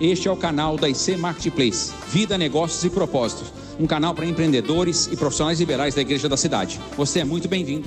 Este é o canal da IC Marketplace, Vida, Negócios e Propósitos, um canal para empreendedores e profissionais liberais da Igreja da Cidade. Você é muito bem-vindo.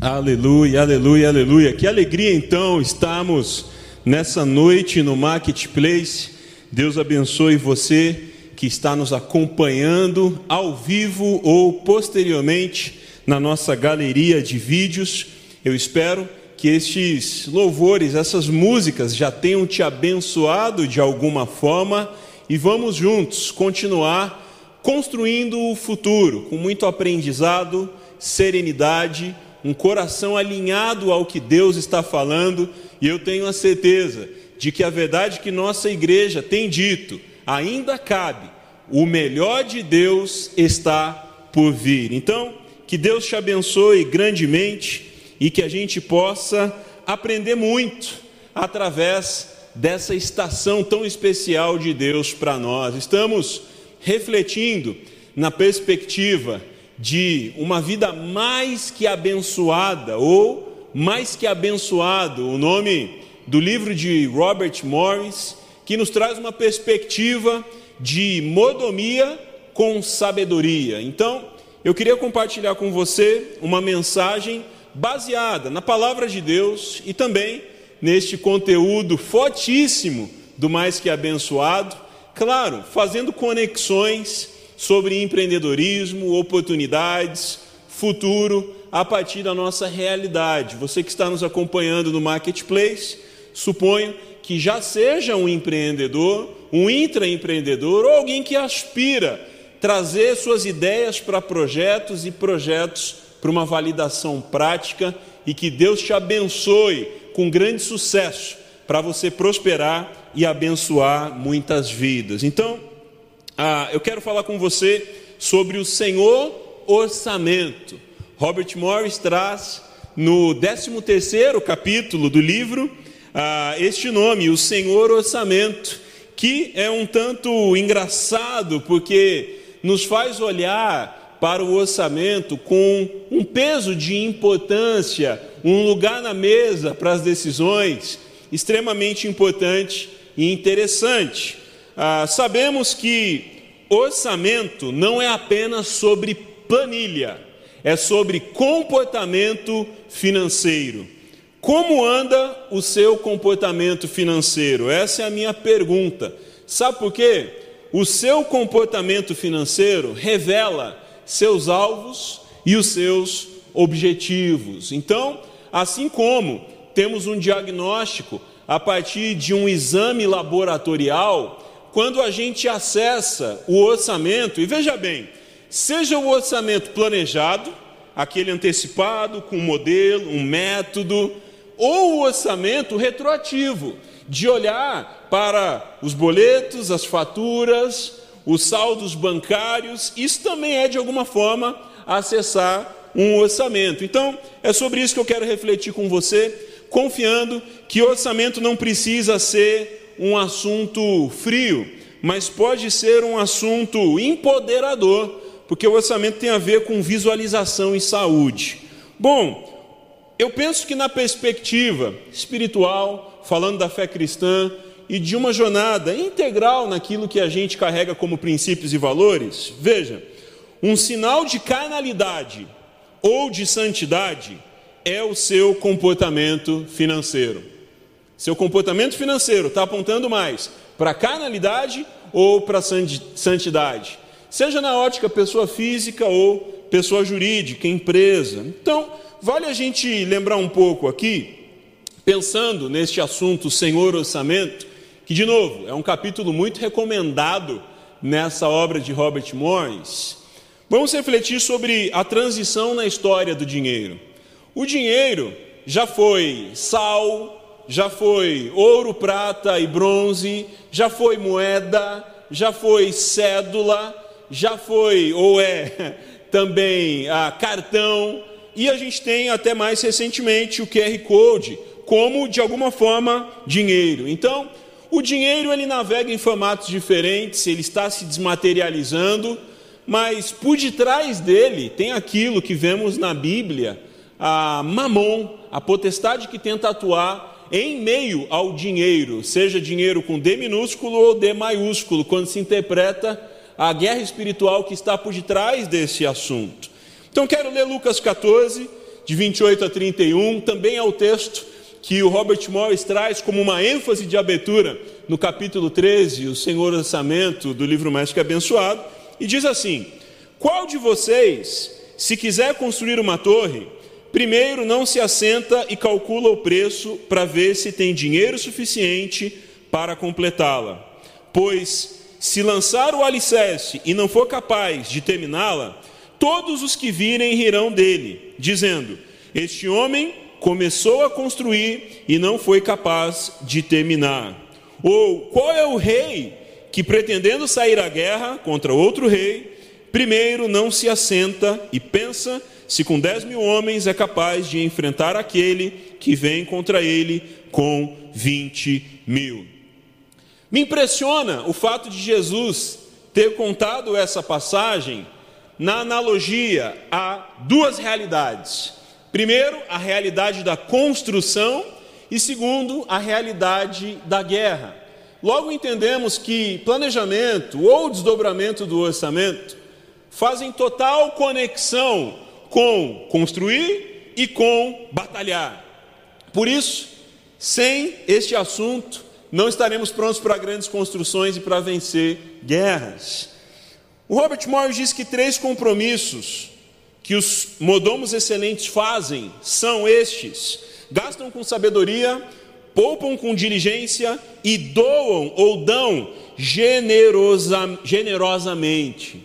Aleluia, aleluia, aleluia. Que alegria então estamos nessa noite no Marketplace. Deus abençoe você que está nos acompanhando ao vivo ou posteriormente na nossa galeria de vídeos. Eu espero que estes louvores, essas músicas já tenham te abençoado de alguma forma e vamos juntos continuar construindo o futuro com muito aprendizado, serenidade, um coração alinhado ao que Deus está falando, e eu tenho a certeza de que a verdade que nossa igreja tem dito ainda cabe. O melhor de Deus está por vir. Então, que Deus te abençoe grandemente e que a gente possa aprender muito através dessa estação tão especial de Deus para nós. Estamos refletindo na perspectiva de uma vida mais que abençoada ou mais que abençoado, o nome do livro de Robert Morris, que nos traz uma perspectiva de modomia com sabedoria. Então, eu queria compartilhar com você uma mensagem baseada na palavra de Deus e também neste conteúdo fortíssimo do mais que abençoado, claro, fazendo conexões sobre empreendedorismo, oportunidades, futuro a partir da nossa realidade. Você que está nos acompanhando no marketplace, suponho que já seja um empreendedor, um intraempreendedor ou alguém que aspira trazer suas ideias para projetos e projetos para uma validação prática e que Deus te abençoe com grande sucesso para você prosperar e abençoar muitas vidas. Então, ah, eu quero falar com você sobre o Senhor Orçamento. Robert Morris traz no 13º capítulo do livro ah, este nome, o Senhor Orçamento, que é um tanto engraçado porque nos faz olhar para o orçamento com um peso de importância, um lugar na mesa para as decisões extremamente importante e interessante. Ah, sabemos que orçamento não é apenas sobre planilha, é sobre comportamento financeiro. Como anda o seu comportamento financeiro? Essa é a minha pergunta. Sabe por quê? O seu comportamento financeiro revela seus alvos e os seus objetivos. Então, assim como temos um diagnóstico a partir de um exame laboratorial, quando a gente acessa o orçamento, e veja bem, seja o orçamento planejado, aquele antecipado, com um modelo, um método, ou o orçamento retroativo, de olhar para os boletos, as faturas, os saldos bancários, isso também é de alguma forma acessar um orçamento. Então, é sobre isso que eu quero refletir com você, confiando que orçamento não precisa ser um assunto frio, mas pode ser um assunto empoderador, porque o orçamento tem a ver com visualização e saúde. Bom, eu penso que na perspectiva espiritual, falando da fé cristã e de uma jornada integral naquilo que a gente carrega como princípios e valores, veja, um sinal de carnalidade ou de santidade é o seu comportamento financeiro. Seu comportamento financeiro está apontando mais para carnalidade ou para santidade? Seja na ótica pessoa física ou pessoa jurídica, empresa. Então, vale a gente lembrar um pouco aqui, pensando neste assunto Senhor Orçamento, que, de novo, é um capítulo muito recomendado nessa obra de Robert Morris. Vamos refletir sobre a transição na história do dinheiro. O dinheiro já foi sal, já foi ouro, prata e bronze, já foi moeda, já foi cédula, já foi ou é também ah, cartão, e a gente tem até mais recentemente o QR Code como de alguma forma dinheiro. Então, o dinheiro ele navega em formatos diferentes, ele está se desmaterializando, mas por detrás dele tem aquilo que vemos na Bíblia, a mamon, a potestade que tenta atuar em meio ao dinheiro, seja dinheiro com D minúsculo ou D maiúsculo, quando se interpreta a guerra espiritual que está por detrás desse assunto. Então quero ler Lucas 14, de 28 a 31, também é o texto que o Robert Morris traz como uma ênfase de abertura no capítulo 13, o Senhor Orçamento do livro que Abençoado, e diz assim: Qual de vocês, se quiser construir uma torre, primeiro não se assenta e calcula o preço para ver se tem dinheiro suficiente para completá-la? Pois, se lançar o alicerce e não for capaz de terminá-la, todos os que virem rirão dele, dizendo: Este homem começou a construir e não foi capaz de terminar. Ou qual é o rei que, pretendendo sair à guerra contra outro rei, primeiro não se assenta e pensa se com dez mil homens é capaz de enfrentar aquele que vem contra ele com vinte mil. Me impressiona o fato de Jesus ter contado essa passagem na analogia a duas realidades. Primeiro, a realidade da construção e segundo, a realidade da guerra. Logo entendemos que planejamento ou desdobramento do orçamento fazem total conexão com construir e com batalhar. Por isso, sem este assunto, não estaremos prontos para grandes construções e para vencer guerras. O Robert Morris diz que três compromissos que os modomos excelentes fazem são estes: gastam com sabedoria, poupam com diligência e doam ou dão generosa, generosamente.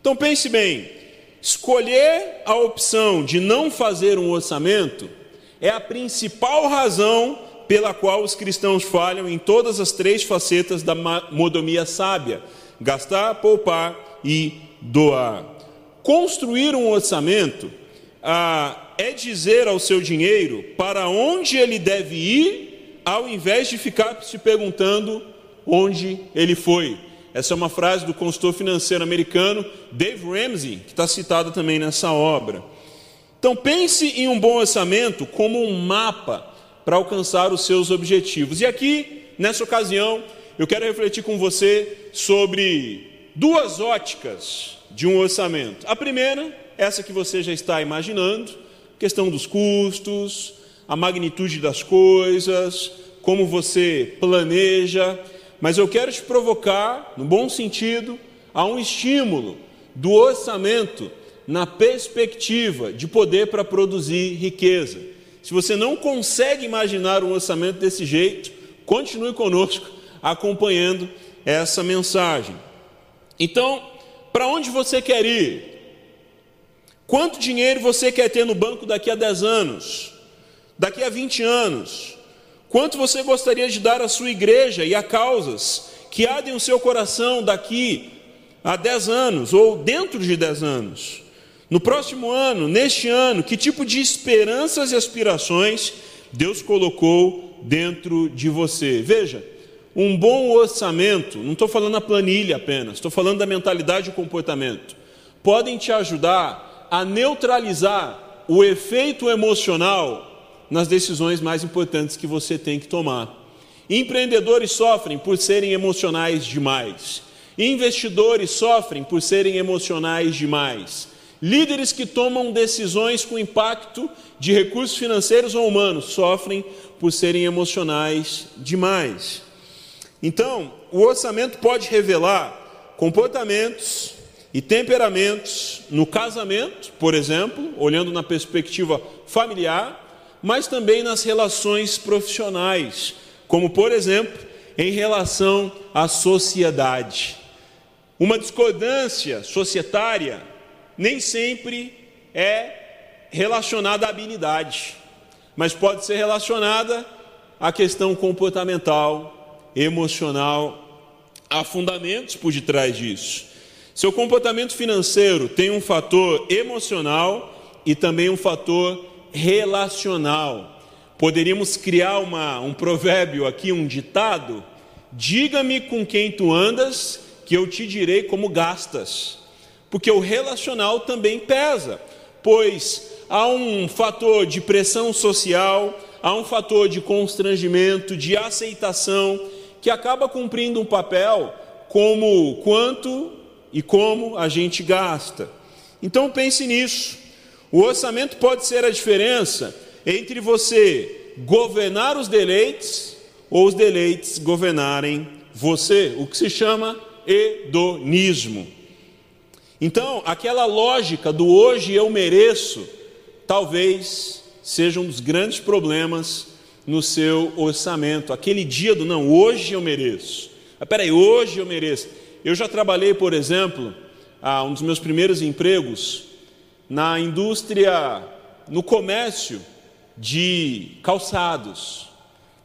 Então pense bem: escolher a opção de não fazer um orçamento é a principal razão pela qual os cristãos falham em todas as três facetas da modomia sábia: gastar, poupar e doar. Construir um orçamento ah, é dizer ao seu dinheiro para onde ele deve ir, ao invés de ficar se perguntando onde ele foi. Essa é uma frase do consultor financeiro americano Dave Ramsey, que está citada também nessa obra. Então, pense em um bom orçamento como um mapa para alcançar os seus objetivos. E aqui, nessa ocasião, eu quero refletir com você sobre duas óticas de um orçamento. A primeira, essa que você já está imaginando, questão dos custos, a magnitude das coisas, como você planeja, mas eu quero te provocar, no bom sentido, a um estímulo do orçamento na perspectiva de poder para produzir riqueza. Se você não consegue imaginar um orçamento desse jeito, continue conosco acompanhando essa mensagem. Então, para onde você quer ir? Quanto dinheiro você quer ter no banco daqui a 10 anos? Daqui a 20 anos? Quanto você gostaria de dar à sua igreja e a causas que ardem o seu coração daqui a 10 anos ou dentro de 10 anos? No próximo ano, neste ano, que tipo de esperanças e aspirações Deus colocou dentro de você? Veja, um bom orçamento, não estou falando a planilha apenas, estou falando da mentalidade e comportamento, podem te ajudar a neutralizar o efeito emocional nas decisões mais importantes que você tem que tomar. Empreendedores sofrem por serem emocionais demais. Investidores sofrem por serem emocionais demais. Líderes que tomam decisões com impacto de recursos financeiros ou humanos sofrem por serem emocionais demais. Então, o orçamento pode revelar comportamentos e temperamentos no casamento, por exemplo, olhando na perspectiva familiar, mas também nas relações profissionais, como por exemplo, em relação à sociedade. Uma discordância societária nem sempre é relacionada à habilidade, mas pode ser relacionada à questão comportamental, emocional. Há fundamentos por detrás disso. Seu comportamento financeiro tem um fator emocional e também um fator relacional. Poderíamos criar uma, um provérbio aqui, um ditado: diga-me com quem tu andas, que eu te direi como gastas. Porque o relacional também pesa, pois há um fator de pressão social, há um fator de constrangimento, de aceitação, que acaba cumprindo um papel como quanto e como a gente gasta. Então pense nisso. O orçamento pode ser a diferença entre você governar os deleites ou os deleites governarem você, o que se chama hedonismo. Então, aquela lógica do hoje eu mereço, talvez seja um dos grandes problemas no seu orçamento. Aquele dia do não, hoje eu mereço. Ah, peraí, hoje eu mereço. Eu já trabalhei, por exemplo, ah, um dos meus primeiros empregos na indústria, no comércio de calçados.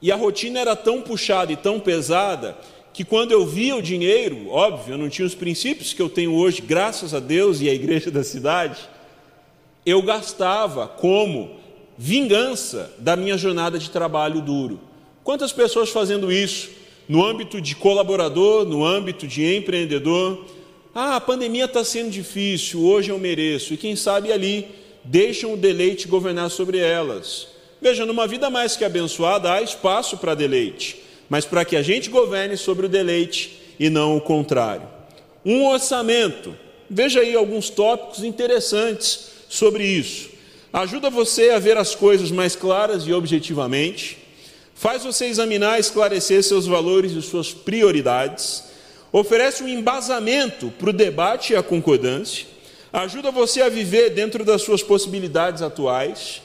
E a rotina era tão puxada e tão pesada que quando eu via o dinheiro, óbvio, eu não tinha os princípios que eu tenho hoje, graças a Deus e à igreja da cidade, eu gastava como vingança da minha jornada de trabalho duro. Quantas pessoas fazendo isso no âmbito de colaborador, no âmbito de empreendedor? Ah, a pandemia está sendo difícil, hoje eu mereço, e quem sabe ali deixam o deleite governar sobre elas. Veja, numa vida mais que abençoada há espaço para deleite mas para que a gente governe sobre o deleite e não o contrário. Um orçamento, veja aí alguns tópicos interessantes sobre isso. Ajuda você a ver as coisas mais claras e objetivamente, faz você examinar e esclarecer seus valores e suas prioridades, oferece um embasamento para o debate e a concordância, ajuda você a viver dentro das suas possibilidades atuais,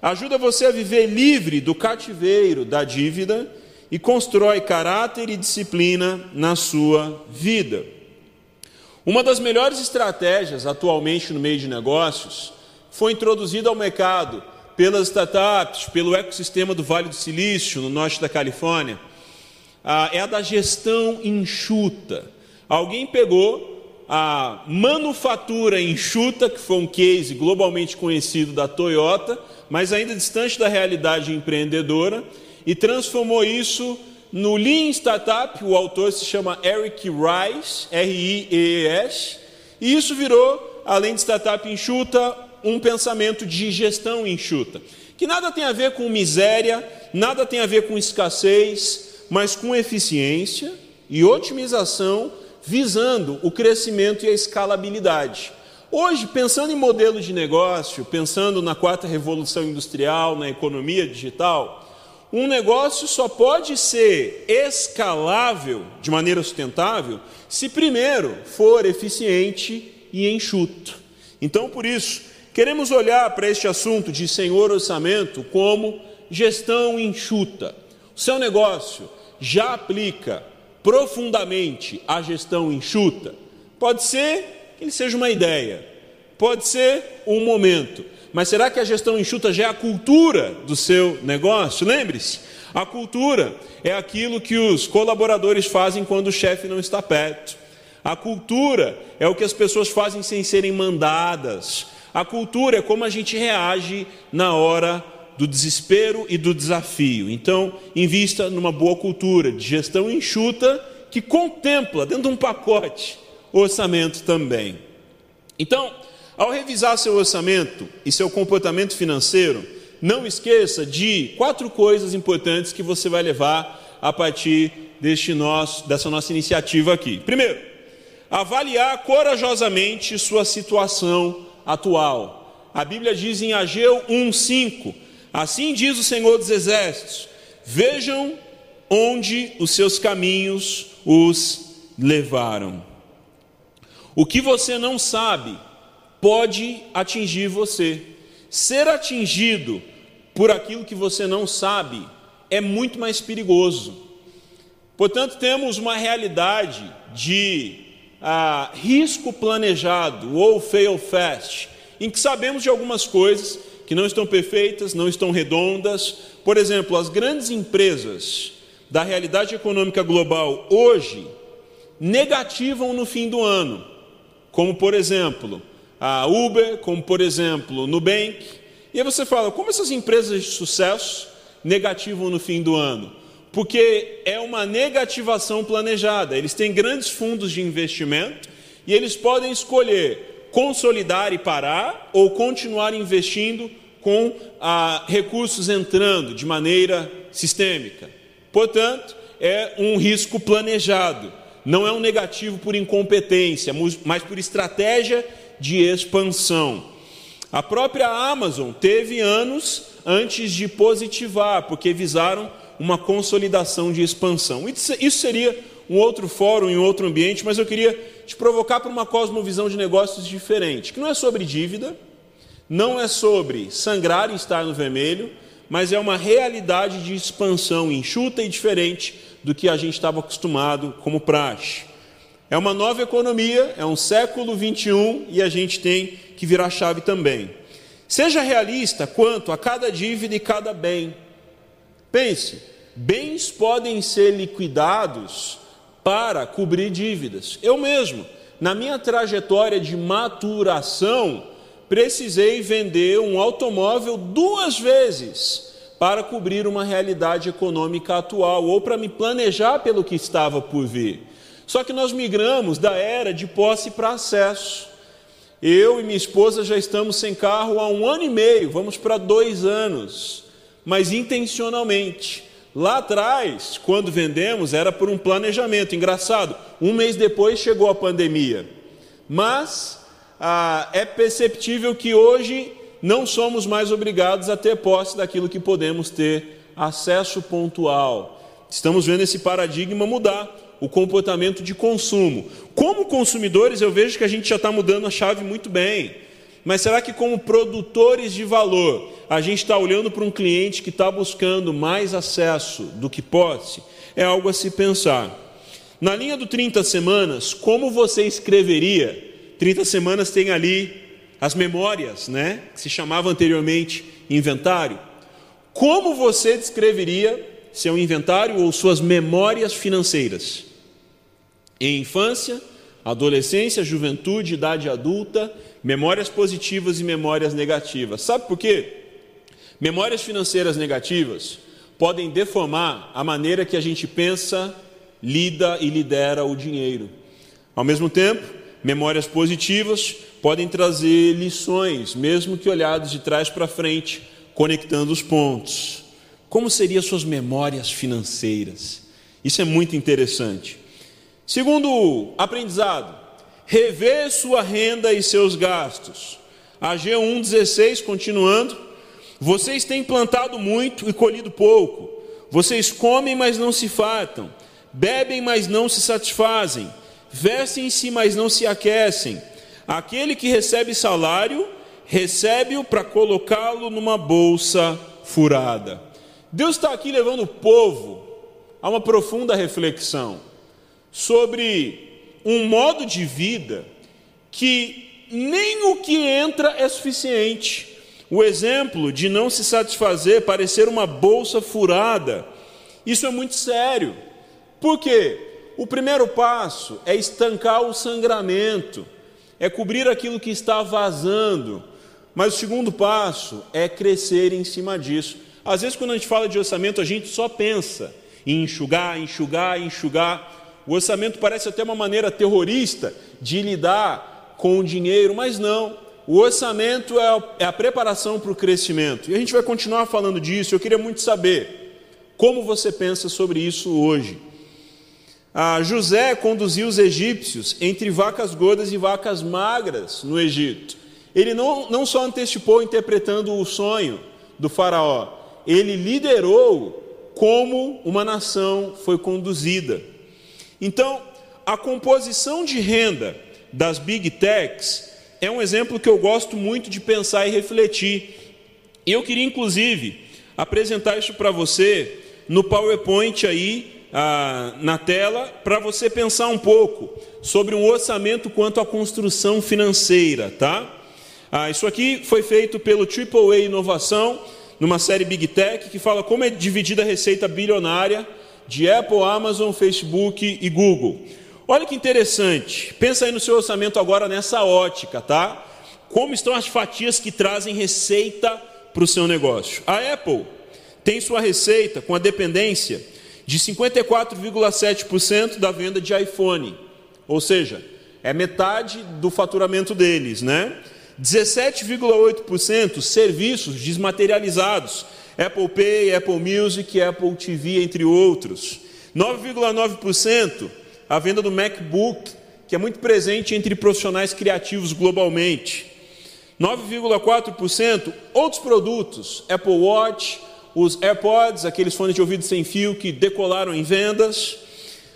ajuda você a viver livre do cativeiro da dívida e constrói caráter e disciplina na sua vida. Uma das melhores estratégias atualmente no meio de negócios foi introduzida ao mercado pelas startups, pelo ecossistema do Vale do Silício, no norte da Califórnia, ah, é a da gestão enxuta. Alguém pegou a manufatura enxuta, que foi um case globalmente conhecido da Toyota, mas ainda distante da realidade empreendedora, e transformou isso no Lean Startup. O autor se chama Eric Rice, R-I-E-S, e isso virou, além de startup enxuta, um pensamento de gestão enxuta, que nada tem a ver com miséria, nada tem a ver com escassez, mas com eficiência e otimização, visando o crescimento e a escalabilidade. Hoje, pensando em modelos de negócio, pensando na quarta revolução industrial, na economia digital, um negócio só pode ser escalável de maneira sustentável se primeiro for eficiente e enxuto. Então, por isso, queremos olhar para este assunto de senhor orçamento como gestão enxuta. O seu negócio já aplica profundamente a gestão enxuta? Pode ser que ele seja uma ideia, pode ser um momento, mas será que a gestão enxuta já é a cultura do seu negócio? Lembre-se, a cultura é aquilo que os colaboradores fazem quando o chefe não está perto. A cultura é o que as pessoas fazem sem serem mandadas. A cultura é como a gente reage na hora do desespero e do desafio. Então, invista numa boa cultura de gestão enxuta que contempla, dentro de um pacote, orçamento também. Então, ao revisar seu orçamento e seu comportamento financeiro, não esqueça de quatro coisas importantes que você vai levar a partir deste nosso, dessa nossa iniciativa aqui. Primeiro, avaliar corajosamente sua situação atual. A Bíblia diz em Ageu 1:5: Assim diz o Senhor dos Exércitos: Vejam onde os seus caminhos os levaram. O que você não sabe pode atingir você. Ser atingido por aquilo que você não sabe é muito mais perigoso. Portanto, temos uma realidade de ah, risco planejado ou fail fast, em que sabemos de algumas coisas que não estão perfeitas, não estão redondas. Por exemplo, as grandes empresas da realidade econômica global hoje negativam no fim do ano, como por exemplo a Uber, como por exemplo Nubank. E aí você fala, como essas empresas de sucesso negativam no fim do ano? Porque é uma negativação planejada. Eles têm grandes fundos de investimento e eles podem escolher consolidar e parar ou continuar investindo com ah, recursos entrando de maneira sistêmica. Portanto, é um risco planejado, não é um negativo por incompetência, mas por estratégia de expansão. A própria Amazon teve anos antes de positivar, porque visaram uma consolidação de expansão. Isso seria um outro fórum, em outro ambiente, mas eu queria te provocar para uma cosmovisão de negócios diferente, que não é sobre dívida, não é sobre sangrar e estar no vermelho, mas é uma realidade de expansão enxuta e diferente do que a gente estava acostumado como praxe. É uma nova economia, é um século 21 e a gente tem que virar chave também. Seja realista quanto a cada dívida e cada bem. Pense, bens podem ser liquidados para cobrir dívidas. Eu mesmo, na minha trajetória de maturação, precisei vender um automóvel duas vezes para cobrir uma realidade econômica atual ou para me planejar pelo que estava por vir. Só que nós migramos da era de posse para acesso. Eu e minha esposa já estamos sem carro há um ano e meio, vamos para dois anos, mas intencionalmente. Lá atrás, quando vendemos, era por um planejamento. Engraçado, um mês depois chegou a pandemia. Mas ah, é perceptível que hoje não somos mais obrigados a ter posse daquilo que podemos ter acesso pontual. Estamos vendo esse paradigma mudar, o comportamento de consumo. Como consumidores, eu vejo que a gente já está mudando a chave muito bem. Mas será que, como produtores de valor, a gente está olhando para um cliente que está buscando mais acesso do que posse? É algo a se pensar. Na linha do 30 semanas, como você escreveria 30 semanas tem ali as memórias, né, que se chamava anteriormente inventário. Como você descreveria seu inventário ou suas memórias financeiras? Em infância, adolescência, juventude, idade adulta, memórias positivas e memórias negativas. Sabe por quê? Memórias financeiras negativas podem deformar a maneira que a gente pensa, lida e lidera o dinheiro. Ao mesmo tempo, Memórias positivas podem trazer lições, mesmo que olhados de trás para frente, conectando os pontos. Como seriam suas memórias financeiras? Isso é muito interessante. Segundo aprendizado, rever sua renda e seus gastos. A G116, continuando, vocês têm plantado muito e colhido pouco. Vocês comem, mas não se fartam. Bebem, mas não se satisfazem vestem-se, mas não se aquecem. Aquele que recebe salário, recebe-o para colocá-lo numa bolsa furada. Deus está aqui levando o povo a uma profunda reflexão sobre um modo de vida que nem o que entra é suficiente. O exemplo de não se satisfazer, parecer uma bolsa furada, isso é muito sério. Por quê? O primeiro passo é estancar o sangramento, é cobrir aquilo que está vazando. Mas o segundo passo é crescer em cima disso. Às vezes, quando a gente fala de orçamento, a gente só pensa em enxugar, enxugar, enxugar. O orçamento parece até uma maneira terrorista de lidar com o dinheiro, mas não. O orçamento é, é a preparação para o crescimento. E a gente vai continuar falando disso. Eu queria muito saber como você pensa sobre isso hoje. Ah, José conduziu os egípcios entre vacas gordas e vacas magras no Egito. Ele não, não só antecipou interpretando o sonho do Faraó, ele liderou como uma nação foi conduzida. Então, a composição de renda das big techs é um exemplo que eu gosto muito de pensar e refletir. E eu queria, inclusive, apresentar isso para você no PowerPoint aí ah, na tela para você pensar um pouco sobre um orçamento quanto à construção financeira, tá? Ah, isso aqui foi feito pelo AAA Inovação, numa série Big Tech, que fala como é dividida a receita bilionária de Apple, Amazon, Facebook e Google. Olha que interessante, pensa aí no seu orçamento agora nessa ótica, tá? Como estão as fatias que trazem receita para o seu negócio? A Apple tem sua receita com a dependência de 54,7% da venda de iPhone, ou seja, é metade do faturamento deles, né? 17,8% serviços desmaterializados, Apple Pay, Apple Music, Apple TV, entre outros. 9,9% a venda do MacBook, que é muito presente entre profissionais criativos globalmente. 9,4% outros produtos, Apple Watch, os AirPods, aqueles fones de ouvido sem fio que decolaram em vendas,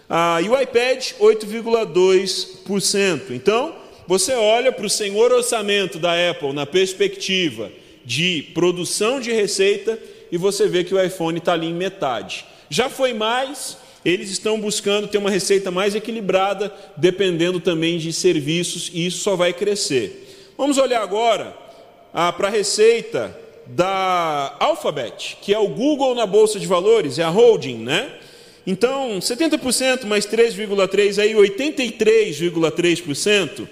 ah, e o iPad, 8,2%. Então, você olha para o senhor orçamento da Apple na perspectiva de produção de receita e você vê que o iPhone está ali em metade. Já foi mais, eles estão buscando ter uma receita mais equilibrada, dependendo também de serviços, e isso só vai crescer. Vamos olhar agora ah, para a receita da Alphabet, que é o Google na bolsa de valores, é a holding, né? Então, 70% mais 3,3 aí 83,3%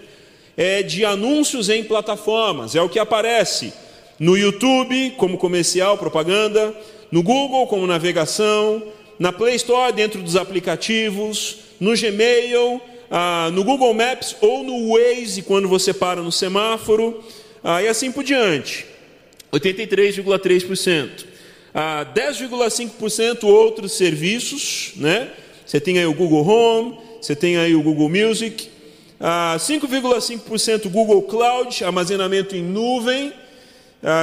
é de anúncios em plataformas, é o que aparece no YouTube como comercial, propaganda, no Google como navegação, na Play Store dentro dos aplicativos, no Gmail, ah, no Google Maps ou no Waze quando você para no semáforo, ah, e assim por diante. 83,3%. Ah, 10,5% outros serviços, né? Você tem aí o Google Home, você tem aí o Google Music, ah, 5,5% Google Cloud, armazenamento em nuvem,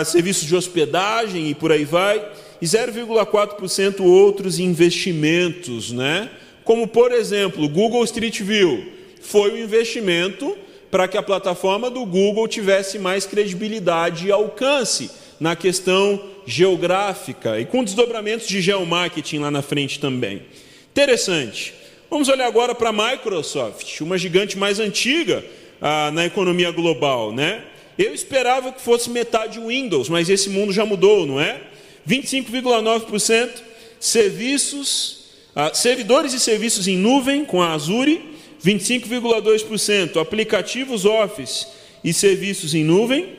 serviços de hospedagem e por aí vai, e 0,4% outros investimentos, né? Como por exemplo, Google Street View foi um investimento para que a plataforma do Google tivesse mais credibilidade e alcance na questão geográfica e com desdobramentos de geomarketing lá na frente também. Interessante. Vamos olhar agora para a Microsoft, uma gigante mais antiga ah, na economia global, né? Eu esperava que fosse metade Windows, mas esse mundo já mudou, não é? 25,9% serviços, ah, servidores e serviços em nuvem com a Azure, 25,2% aplicativos Office e serviços em nuvem,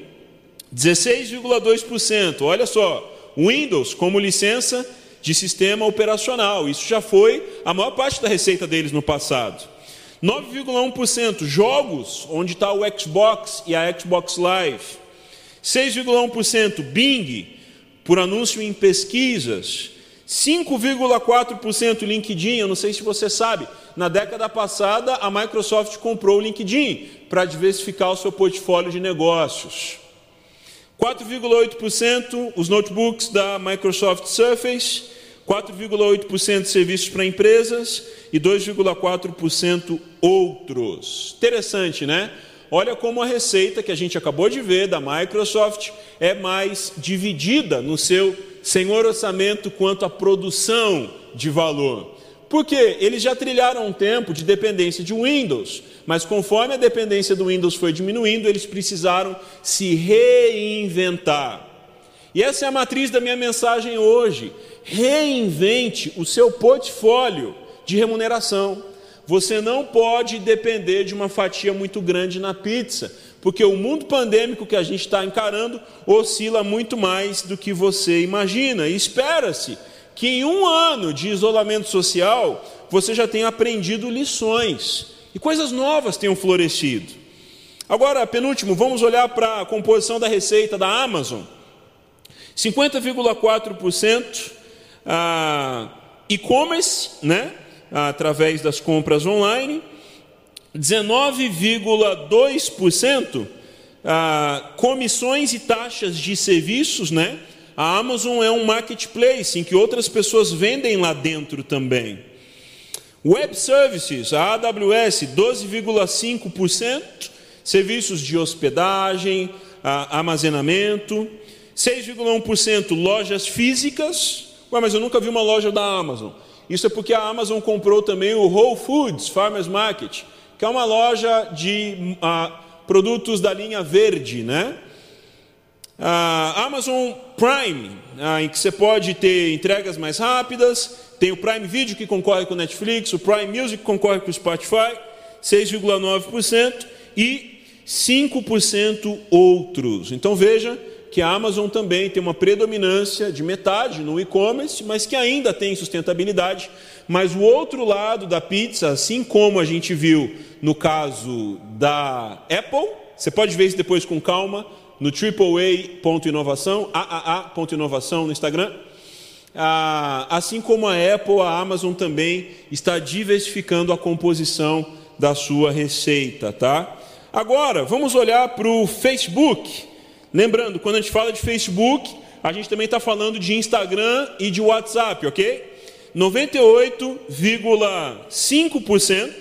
16,2%. Olha só, Windows como licença de sistema operacional. Isso já foi a maior parte da receita deles no passado. 9,1% jogos, onde está o Xbox e a Xbox Live. 6,1% Bing, por anúncio em pesquisas. 5,4% LinkedIn, eu não sei se você sabe, na década passada a Microsoft comprou o LinkedIn para diversificar o seu portfólio de negócios. 4,8% os notebooks da Microsoft Surface, 4,8% serviços para empresas e 2,4% outros. Interessante, né? Olha como a receita que a gente acabou de ver da Microsoft é mais dividida no seu senhor orçamento quanto à produção de valor. Porque eles já trilharam um tempo de dependência de Windows, mas conforme a dependência do Windows foi diminuindo, eles precisaram se reinventar. E essa é a matriz da minha mensagem hoje. Reinvente o seu portfólio de remuneração. Você não pode depender de uma fatia muito grande na pizza, porque o mundo pandêmico que a gente está encarando oscila muito mais do que você imagina. E espera-se que em um ano de isolamento social você já tenha aprendido lições e coisas novas tenham florescido. Agora, penúltimo, vamos olhar para a composição da receita da Amazon. 50,4% ah, e-commerce, né? através das compras online, 19,2% ah, comissões e taxas de serviços, né? A Amazon é um marketplace em que outras pessoas vendem lá dentro também. Web Services, a AWS, 12,5%, serviços de hospedagem, armazenamento, 6,1% lojas físicas. Ué, mas eu nunca vi uma loja da Amazon. Isso é porque a Amazon comprou também o Whole Foods Farmers Market, que é uma loja de ah, produtos da linha verde, né? A Amazon Prime, ah, em que você pode ter entregas mais rápidas, tem o Prime Video que concorre com o Netflix, o Prime Music que concorre com o Spotify, 6,9% e 5% outros. Então veja que a Amazon também tem uma predominância de metade no e-commerce, mas que ainda tem sustentabilidade. Mas o outro lado da pizza, assim como a gente viu no caso da Apple, você pode ver isso depois com calma no AAA.inovação, AAA.inovação no Instagram. Ah, assim como a Apple, a Amazon também está diversificando a composição da sua receita, tá? Agora, vamos olhar para o Facebook. Lembrando, quando a gente fala de Facebook, a gente também está falando de Instagram e de WhatsApp, ok? 98,5%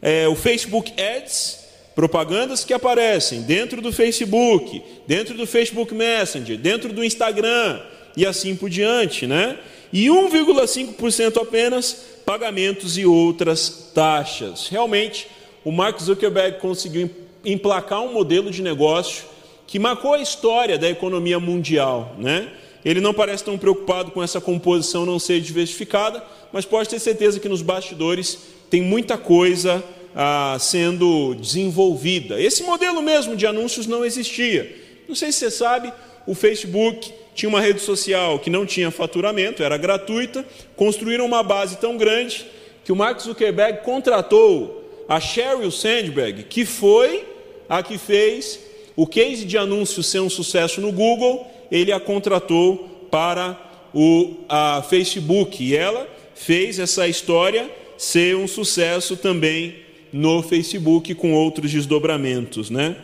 é o Facebook Ads, propagandas que aparecem dentro do Facebook, dentro do Facebook Messenger, dentro do Instagram e assim por diante, né? E 1,5% apenas pagamentos e outras taxas. Realmente, o Mark Zuckerberg conseguiu emplacar um modelo de negócio que marcou a história da economia mundial, né? Ele não parece tão preocupado com essa composição não ser diversificada, mas pode ter certeza que nos bastidores tem muita coisa ah, sendo desenvolvida. Esse modelo mesmo de anúncios não existia. Não sei se você sabe, o Facebook tinha uma rede social que não tinha faturamento, era gratuita, construíram uma base tão grande que o Mark Zuckerberg contratou a Sheryl Sandberg, que foi a que fez o case de anúncio ser um sucesso no Google, ele a contratou para o a Facebook e ela fez essa história ser um sucesso também no Facebook com outros desdobramentos, né?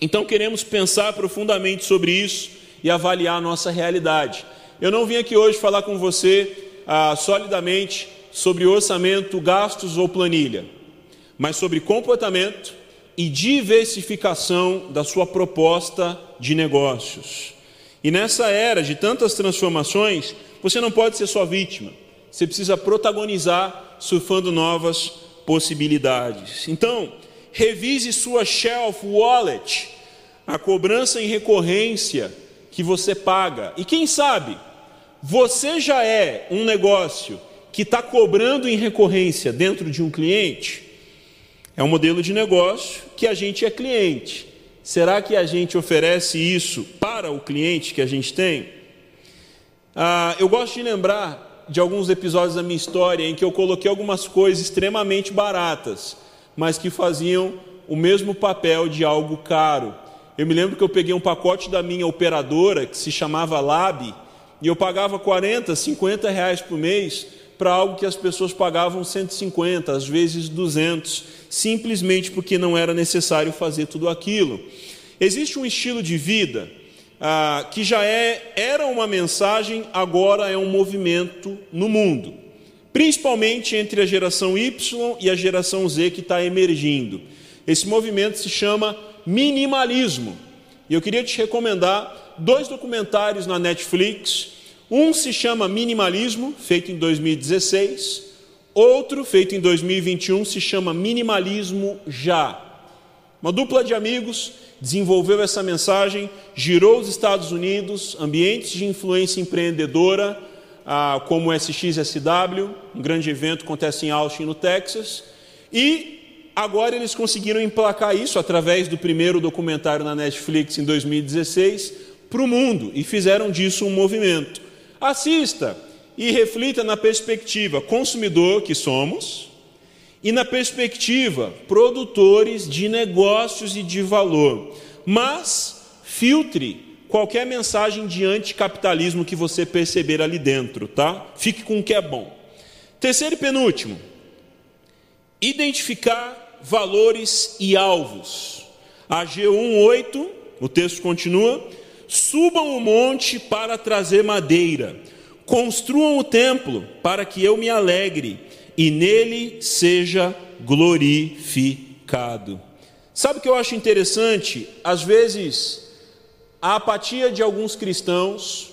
Então queremos pensar profundamente sobre isso e avaliar a nossa realidade. Eu não vim aqui hoje falar com você ah, solidamente sobre orçamento, gastos ou planilha, mas sobre comportamento e diversificação da sua proposta de negócios. E nessa era de tantas transformações, você não pode ser só vítima, você precisa protagonizar surfando novas possibilidades. Então, revise sua shelf wallet, a cobrança em recorrência que você paga. E quem sabe, você já é um negócio que está cobrando em recorrência dentro de um cliente? É um modelo de negócio que a gente é cliente. Será que a gente oferece isso para o cliente que a gente tem? Ah, eu gosto de lembrar de alguns episódios da minha história em que eu coloquei algumas coisas extremamente baratas, mas que faziam o mesmo papel de algo caro. Eu me lembro que eu peguei um pacote da minha operadora, que se chamava Lab, e eu pagava 40, 50 reais por mês para algo que as pessoas pagavam 150, às vezes 200, simplesmente porque não era necessário fazer tudo aquilo. Existe um estilo de vida ah, que já é, era uma mensagem, agora é um movimento no mundo, principalmente entre a geração Y e a geração Z que está emergindo. Esse movimento se chama minimalismo. E eu queria te recomendar dois documentários na Netflix um se chama Minimalismo, feito em 2016, outro, feito em 2021, se chama Minimalismo Já. Uma dupla de amigos desenvolveu essa mensagem, girou os Estados Unidos, ambientes de influência empreendedora, ah, como o SXSW, um grande evento acontece em Austin, no Texas, e agora eles conseguiram emplacar isso através do primeiro documentário na Netflix em 2016 para o mundo e fizeram disso um movimento. Assista e reflita na perspectiva consumidor que somos e na perspectiva produtores de negócios e de valor. Mas filtre qualquer mensagem de anticapitalismo que você perceber ali dentro, tá? Fique com o que é bom. Terceiro e penúltimo, identificar valores e alvos. A G18, o texto continua, Subam o monte para trazer madeira, construam o templo para que eu me alegre e nele seja glorificado. Sabe o que eu acho interessante? Às vezes, a apatia de alguns cristãos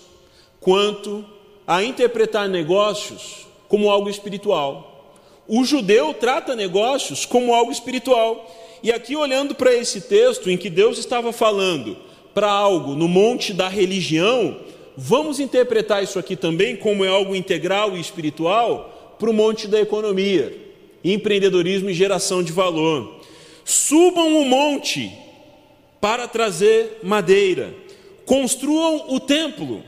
quanto a interpretar negócios como algo espiritual. O judeu trata negócios como algo espiritual. E aqui, olhando para esse texto em que Deus estava falando para algo no monte da religião, vamos interpretar isso aqui também como é algo integral e espiritual para o monte da economia, empreendedorismo e geração de valor. Subam o monte para trazer madeira, construam o templo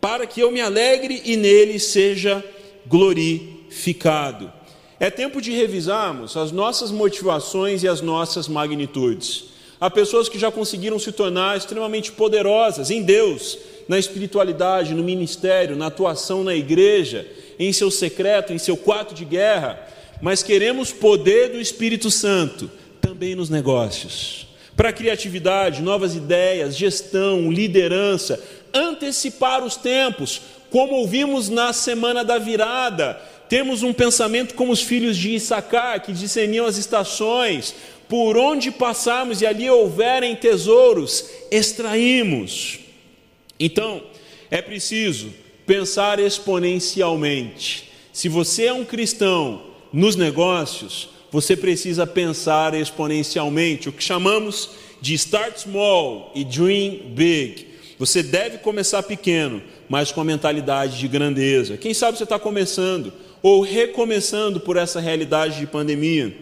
para que eu me alegre e nele seja glorificado. É tempo de revisarmos as nossas motivações e as nossas magnitudes. Há pessoas que já conseguiram se tornar extremamente poderosas em Deus, na espiritualidade, no ministério, na atuação na igreja, em seu secreto, em seu quarto de guerra, mas queremos poder do Espírito Santo também nos negócios. Para criatividade, novas ideias, gestão, liderança, antecipar os tempos, como ouvimos na semana da virada, temos um pensamento como os filhos de Issacar, que discerniam as estações, por onde passarmos e ali houverem tesouros, extraímos. Então, é preciso pensar exponencialmente. Se você é um cristão nos negócios, você precisa pensar exponencialmente, o que chamamos de start small e dream big. Você deve começar pequeno, mas com a mentalidade de grandeza. Quem sabe você está começando ou recomeçando por essa realidade de pandemia.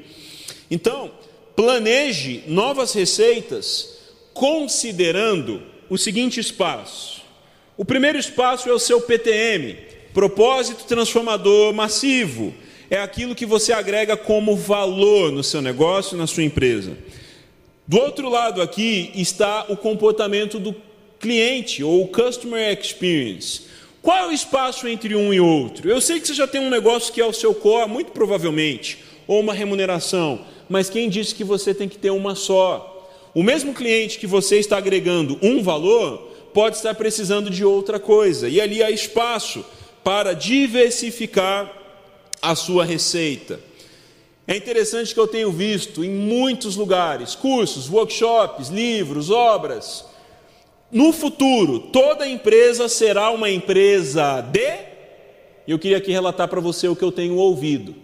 Então, planeje novas receitas considerando o seguinte espaço. O primeiro espaço é o seu PTM, propósito transformador massivo é aquilo que você agrega como valor no seu negócio, na sua empresa. Do outro lado aqui está o comportamento do cliente ou customer experience. Qual é o espaço entre um e outro? Eu sei que você já tem um negócio que é o seu core, muito provavelmente, ou uma remuneração, mas quem disse que você tem que ter uma só? O mesmo cliente que você está agregando um valor pode estar precisando de outra coisa, e ali há espaço para diversificar a sua receita. É interessante que eu tenho visto em muitos lugares, cursos, workshops, livros, obras. No futuro, toda empresa será uma empresa de. Eu queria aqui relatar para você o que eu tenho ouvido.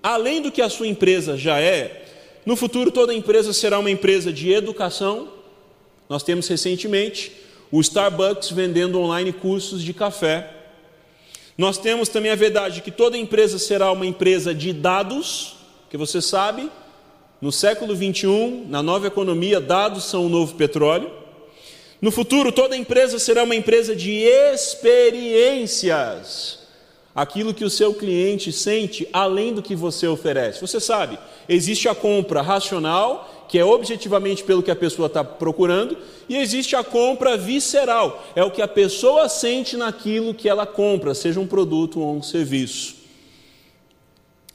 Além do que a sua empresa já é, no futuro toda empresa será uma empresa de educação. Nós temos recentemente o Starbucks vendendo online cursos de café. Nós temos também a verdade que toda empresa será uma empresa de dados, que você sabe, no século 21, na nova economia, dados são o novo petróleo. No futuro, toda empresa será uma empresa de experiências. Aquilo que o seu cliente sente além do que você oferece. Você sabe, existe a compra racional que é objetivamente pelo que a pessoa está procurando, e existe a compra visceral, é o que a pessoa sente naquilo que ela compra, seja um produto ou um serviço.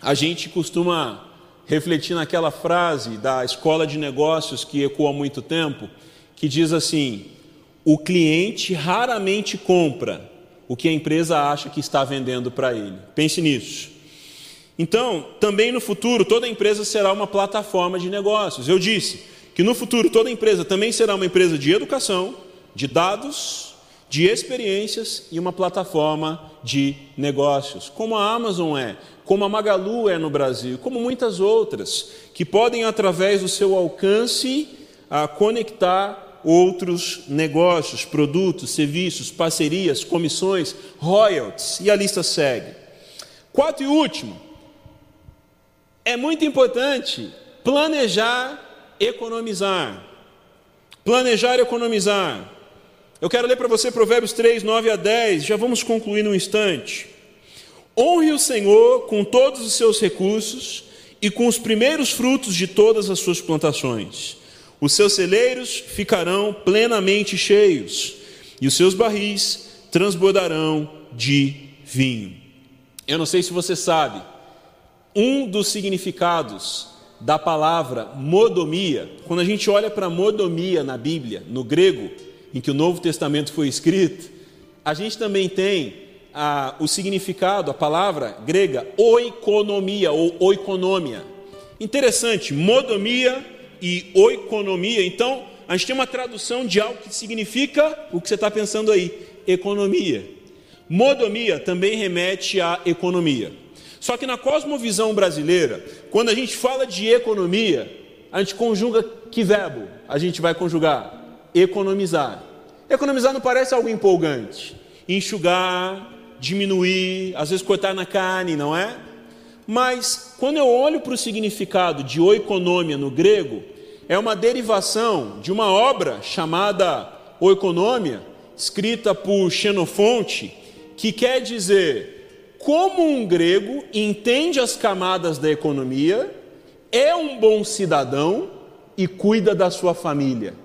A gente costuma refletir naquela frase da escola de negócios que ecoa há muito tempo, que diz assim: o cliente raramente compra o que a empresa acha que está vendendo para ele. Pense nisso. Então, também no futuro, toda empresa será uma plataforma de negócios. Eu disse que no futuro toda empresa também será uma empresa de educação, de dados, de experiências e uma plataforma de negócios, como a Amazon é, como a Magalu é no Brasil, como muitas outras, que podem, através do seu alcance, a conectar outros negócios, produtos, serviços, parcerias, comissões, royalties, e a lista segue. Quarto e último, é muito importante planejar, economizar. Planejar economizar. Eu quero ler para você Provérbios 3, 9 a 10, já vamos concluir num instante. Honre o Senhor com todos os seus recursos e com os primeiros frutos de todas as suas plantações. Os seus celeiros ficarão plenamente cheios, e os seus barris transbordarão de vinho. Eu não sei se você sabe, um dos significados da palavra modomia, quando a gente olha para modomia na Bíblia, no grego, em que o Novo Testamento foi escrito, a gente também tem a, o significado, a palavra grega oikonomia ou oikonomia. Interessante, modomia e oikonomia. Então, a gente tem uma tradução de algo que significa o que você está pensando aí, economia. Modomia também remete à economia. Só que na cosmovisão brasileira, quando a gente fala de economia, a gente conjuga que verbo? A gente vai conjugar economizar. Economizar não parece algo empolgante. Enxugar, diminuir, às vezes cortar na carne, não é? Mas quando eu olho para o significado de oikonomia no grego, é uma derivação de uma obra chamada Oikonomia, escrita por Xenofonte, que quer dizer como um grego entende as camadas da economia, é um bom cidadão e cuida da sua família.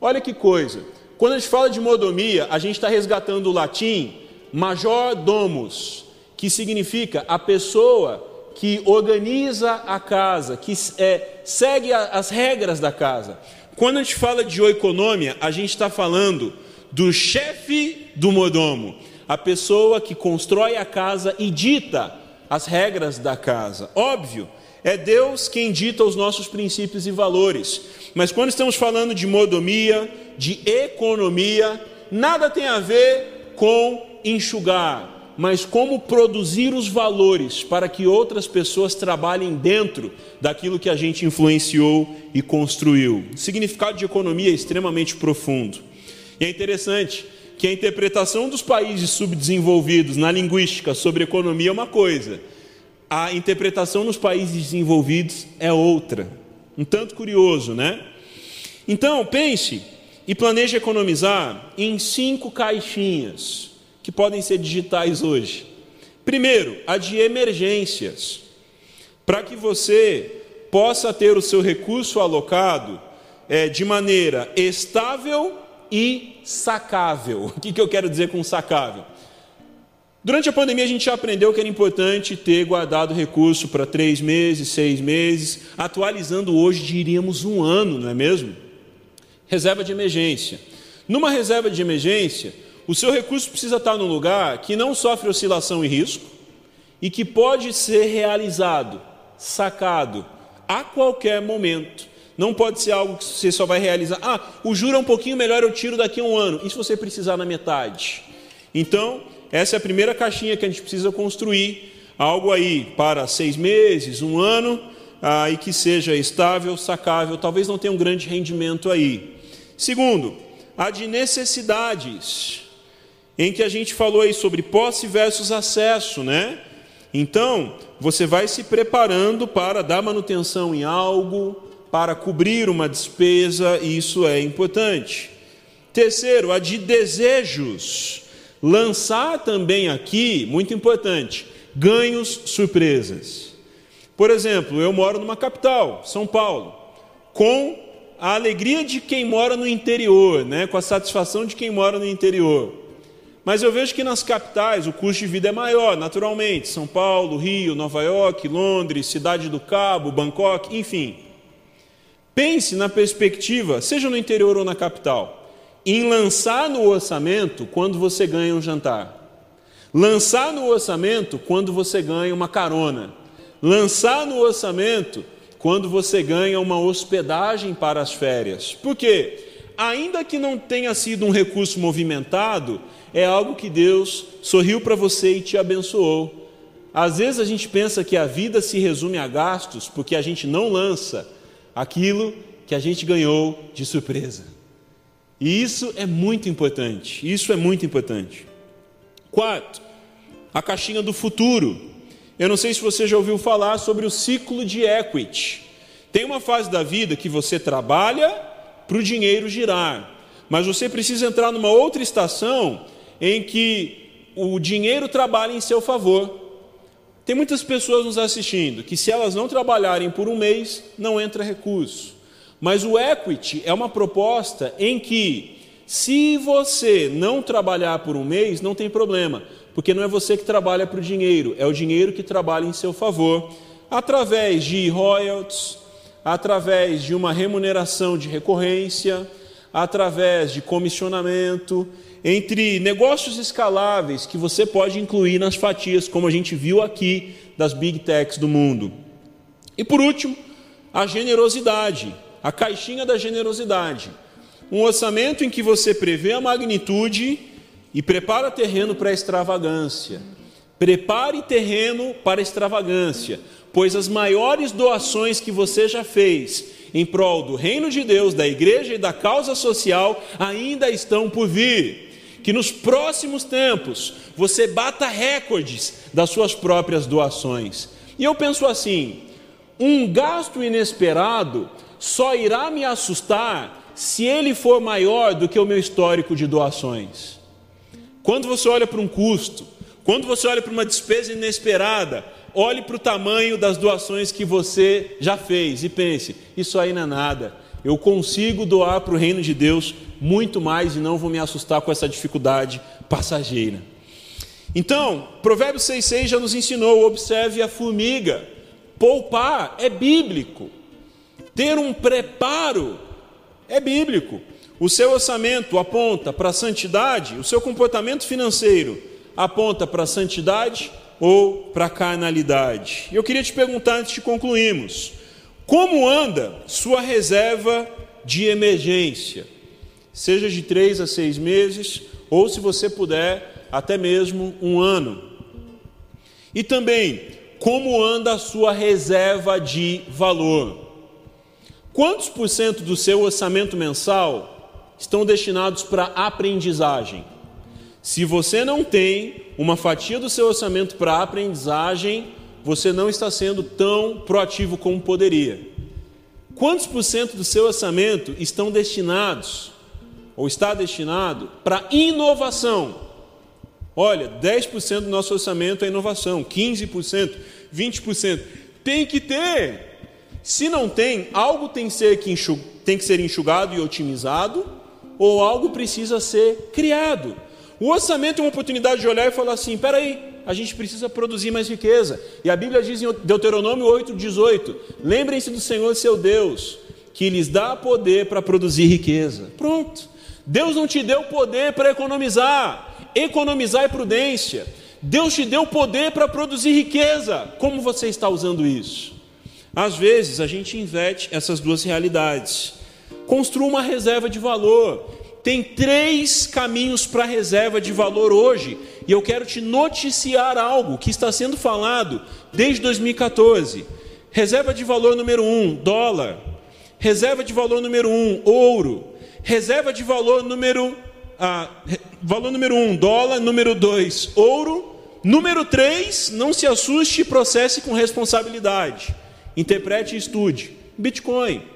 Olha que coisa. Quando a gente fala de modomia, a gente está resgatando o latim major domus, que significa a pessoa que organiza a casa, que é, segue a, as regras da casa. Quando a gente fala de oikonomia, a gente está falando do chefe do modomo, a pessoa que constrói a casa e dita as regras da casa. Óbvio, é Deus quem dita os nossos princípios e valores. Mas quando estamos falando de modomia, de economia, nada tem a ver com enxugar, mas como produzir os valores para que outras pessoas trabalhem dentro daquilo que a gente influenciou e construiu. O significado de economia é extremamente profundo. E é interessante que a interpretação dos países subdesenvolvidos na linguística sobre economia é uma coisa, a interpretação nos países desenvolvidos é outra. Um tanto curioso, né? Então, pense e planeje economizar em cinco caixinhas que podem ser digitais hoje. Primeiro, a de emergências, para que você possa ter o seu recurso alocado é, de maneira estável e sacável. O que, que eu quero dizer com sacável? Durante a pandemia, a gente aprendeu que era importante ter guardado recurso para três meses, seis meses, atualizando hoje, diríamos um ano, não é mesmo? Reserva de emergência. Numa reserva de emergência, o seu recurso precisa estar num lugar que não sofre oscilação e risco e que pode ser realizado, sacado, a qualquer momento. Não pode ser algo que você só vai realizar. Ah, o juro é um pouquinho melhor, eu tiro daqui a um ano. E se você precisar na metade? Então, essa é a primeira caixinha que a gente precisa construir. Algo aí para seis meses, um ano, ah, e que seja estável, sacável. Talvez não tenha um grande rendimento aí. Segundo, a de necessidades, em que a gente falou aí sobre posse versus acesso, né? Então, você vai se preparando para dar manutenção em algo, para cobrir uma despesa, e isso é importante. Terceiro, a de desejos. Lançar também aqui, muito importante, ganhos surpresas. Por exemplo, eu moro numa capital, São Paulo, com a alegria de quem mora no interior, né? com a satisfação de quem mora no interior. Mas eu vejo que nas capitais o custo de vida é maior, naturalmente. São Paulo, Rio, Nova York, Londres, Cidade do Cabo, Bangkok, enfim. Pense na perspectiva, seja no interior ou na capital, em lançar no orçamento quando você ganha um jantar. Lançar no orçamento quando você ganha uma carona. Lançar no orçamento quando você ganha uma hospedagem para as férias. Por quê? Ainda que não tenha sido um recurso movimentado, é algo que Deus sorriu para você e te abençoou. Às vezes a gente pensa que a vida se resume a gastos porque a gente não lança aquilo que a gente ganhou de surpresa. E isso é muito importante. Isso é muito importante. Quarto, a caixinha do futuro. Eu não sei se você já ouviu falar sobre o ciclo de equity. Tem uma fase da vida que você trabalha para o dinheiro girar, mas você precisa entrar numa outra estação em que o dinheiro trabalha em seu favor. Tem muitas pessoas nos assistindo que, se elas não trabalharem por um mês, não entra recurso. Mas o equity é uma proposta em que, se você não trabalhar por um mês, não tem problema, porque não é você que trabalha para o dinheiro, é o dinheiro que trabalha em seu favor, através de royalties, através de uma remuneração de recorrência, através de comissionamento entre negócios escaláveis que você pode incluir nas fatias, como a gente viu aqui das big techs do mundo. E por último, a generosidade, a caixinha da generosidade. Um orçamento em que você prevê a magnitude e prepara terreno para extravagância. Prepare terreno para extravagância, pois as maiores doações que você já fez em prol do reino de Deus, da igreja e da causa social ainda estão por vir que nos próximos tempos você bata recordes das suas próprias doações. E eu penso assim: um gasto inesperado só irá me assustar se ele for maior do que o meu histórico de doações. Quando você olha para um custo, quando você olha para uma despesa inesperada, olhe para o tamanho das doações que você já fez e pense: isso aí não é nada. eu consigo doar para o reino de Deus muito mais e não vou me assustar com essa dificuldade passageira. Então, Provérbios 6,6 já nos ensinou: observe a formiga. Poupar é bíblico. Ter um preparo é bíblico. O seu orçamento aponta para a santidade, o seu comportamento financeiro aponta para a santidade ou para a carnalidade. Eu queria te perguntar antes de concluirmos: como anda sua reserva de emergência? Seja de três a seis meses, ou se você puder, até mesmo um ano. E também, como anda a sua reserva de valor? Quantos por cento do seu orçamento mensal estão destinados para aprendizagem? Se você não tem uma fatia do seu orçamento para aprendizagem, você não está sendo tão proativo como poderia. Quantos por cento do seu orçamento estão destinados, ou está destinado, para inovação? Olha, 10% do nosso orçamento é inovação, 15%, 20%. Tem que ter. Se não tem, algo tem que ser, tem que ser enxugado e otimizado, ou algo precisa ser criado. O orçamento é uma oportunidade de olhar e falar assim: peraí, a gente precisa produzir mais riqueza. E a Bíblia diz em Deuteronômio 8,18: lembrem-se do Senhor seu Deus, que lhes dá poder para produzir riqueza. Pronto. Deus não te deu poder para economizar. Economizar é prudência. Deus te deu poder para produzir riqueza. Como você está usando isso? Às vezes a gente inverte essas duas realidades. Construa uma reserva de valor. Tem três caminhos para reserva de valor hoje, e eu quero te noticiar algo que está sendo falado desde 2014. Reserva de valor número um, dólar. Reserva de valor número um, ouro. Reserva de valor número ah, valor número um, dólar. Número dois, ouro. Número três, não se assuste e processe com responsabilidade. Interprete e estude. Bitcoin.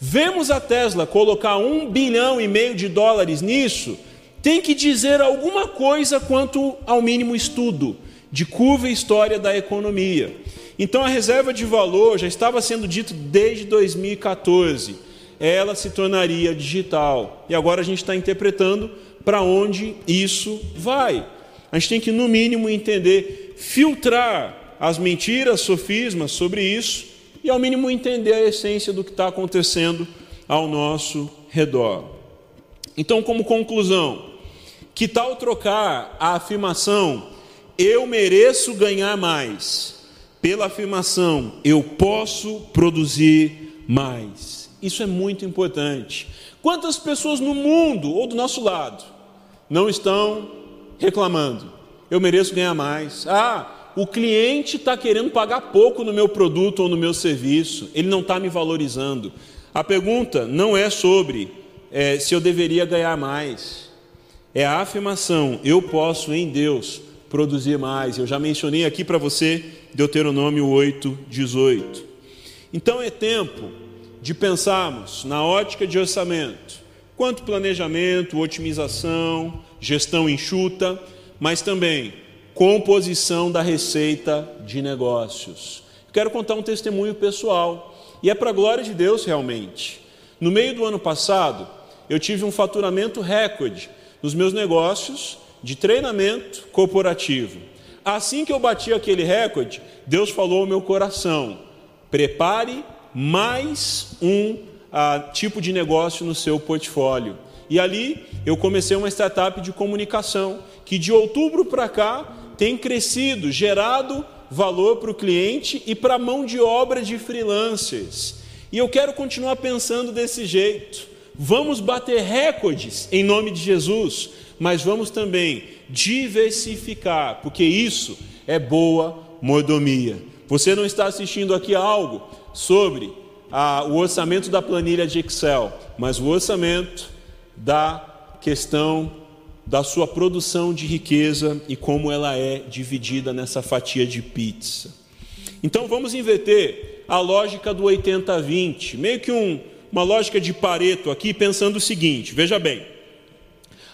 Vemos a Tesla colocar um bilhão e meio de dólares nisso, tem que dizer alguma coisa quanto ao mínimo estudo de curva e história da economia. Então a reserva de valor já estava sendo dito desde 2014, ela se tornaria digital. E agora a gente está interpretando para onde isso vai. A gente tem que, no mínimo, entender, filtrar as mentiras, sofismas sobre isso e, ao mínimo, entender a essência do que está acontecendo ao nosso redor. Então, como conclusão, que tal trocar a afirmação eu mereço ganhar mais pela afirmação eu posso produzir mais? Isso é muito importante. Quantas pessoas no mundo ou do nosso lado não estão reclamando? Eu mereço ganhar mais. Ah, o cliente está querendo pagar pouco no meu produto ou no meu serviço, ele não está me valorizando. A pergunta não é sobre é, se eu deveria ganhar mais, é a afirmação: eu posso em Deus produzir mais. Eu já mencionei aqui para você Deuteronômio 8, 18. Então é tempo de pensarmos na ótica de orçamento, quanto planejamento, otimização, gestão enxuta, mas também composição da receita de negócios. Quero contar um testemunho pessoal, e é para a glória de Deus realmente. No meio do ano passado, eu tive um faturamento recorde nos meus negócios de treinamento corporativo. Assim que eu bati aquele recorde, Deus falou ao meu coração: prepare mais um ah, tipo de negócio no seu portfólio. E ali eu comecei uma startup de comunicação que de outubro para cá tem crescido, gerado valor para o cliente e para a mão de obra de freelancers. E eu quero continuar pensando desse jeito. Vamos bater recordes em nome de Jesus, mas vamos também diversificar, porque isso é boa mordomia. Você não está assistindo aqui algo sobre a, o orçamento da planilha de Excel, mas o orçamento da questão da sua produção de riqueza e como ela é dividida nessa fatia de pizza. Então vamos inverter a lógica do 80-20, meio que um, uma lógica de Pareto aqui, pensando o seguinte: veja bem,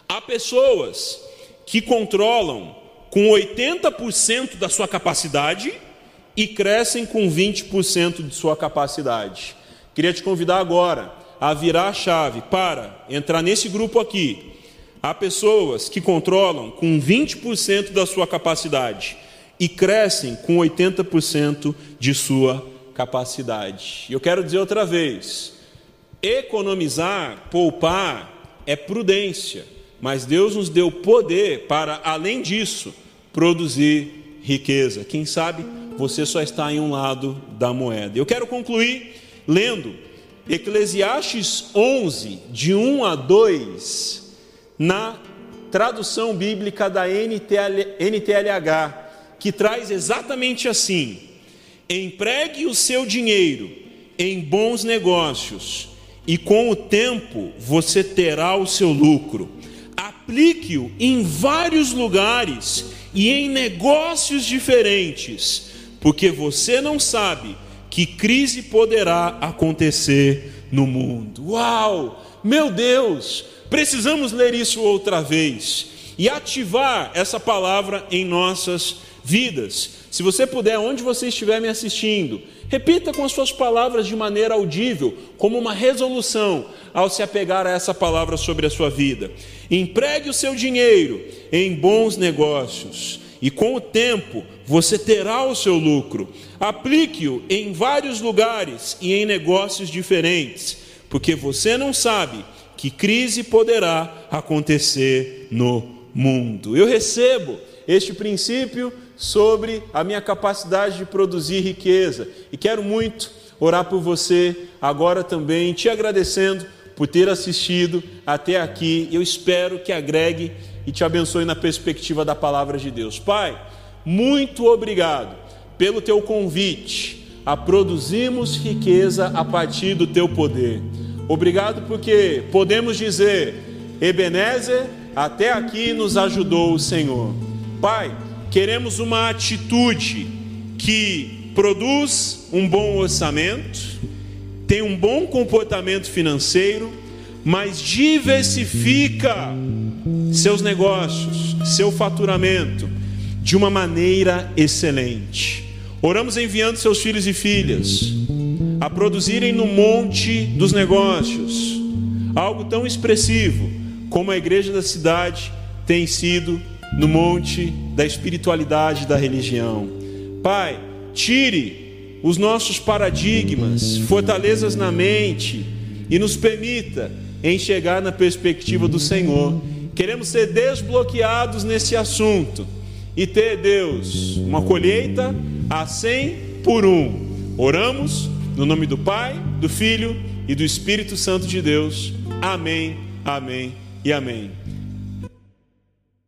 há pessoas que controlam com 80% da sua capacidade e crescem com 20% de sua capacidade. Queria te convidar agora a virar a chave para entrar nesse grupo aqui. Há pessoas que controlam com 20% da sua capacidade e crescem com 80% de sua capacidade. E eu quero dizer outra vez: economizar, poupar é prudência, mas Deus nos deu poder para, além disso, produzir riqueza. Quem sabe você só está em um lado da moeda. Eu quero concluir lendo Eclesiastes 11, de 1 a 2, na tradução bíblica da NTL, NTLH, que traz exatamente assim: empregue o seu dinheiro em bons negócios, e com o tempo você terá o seu lucro. Aplique-o em vários lugares e em negócios diferentes, porque você não sabe que crise poderá acontecer no mundo. Uau! Meu Deus! Precisamos ler isso outra vez e ativar essa palavra em nossas vidas. Se você puder, onde você estiver me assistindo, repita com as suas palavras de maneira audível, como uma resolução ao se apegar a essa palavra sobre a sua vida. Empregue o seu dinheiro em bons negócios e com o tempo você terá o seu lucro. Aplique-o em vários lugares e em negócios diferentes, porque você não sabe que crise poderá acontecer no mundo. Eu recebo este princípio sobre a minha capacidade de produzir riqueza e quero muito orar por você agora também, te agradecendo por ter assistido até aqui. Eu espero que agregue e te abençoe na perspectiva da palavra de Deus. Pai, muito obrigado pelo teu convite a produzirmos riqueza a partir do teu poder. Obrigado porque podemos dizer, Ebenezer, até aqui nos ajudou o Senhor. Pai, queremos uma atitude que produz um bom orçamento, tem um bom comportamento financeiro, mas diversifica seus negócios, seu faturamento de uma maneira excelente. Oramos enviando seus filhos e filhas a produzirem no monte dos negócios algo tão expressivo como a igreja da cidade tem sido no monte da espiritualidade da religião. Pai, tire os nossos paradigmas, fortalezas na mente e nos permita enxergar na perspectiva do Senhor Queremos ser desbloqueados nesse assunto e ter, Deus, uma colheita a 100 por um. Oramos no nome do Pai, do Filho e do Espírito Santo de Deus. Amém, amém e amém.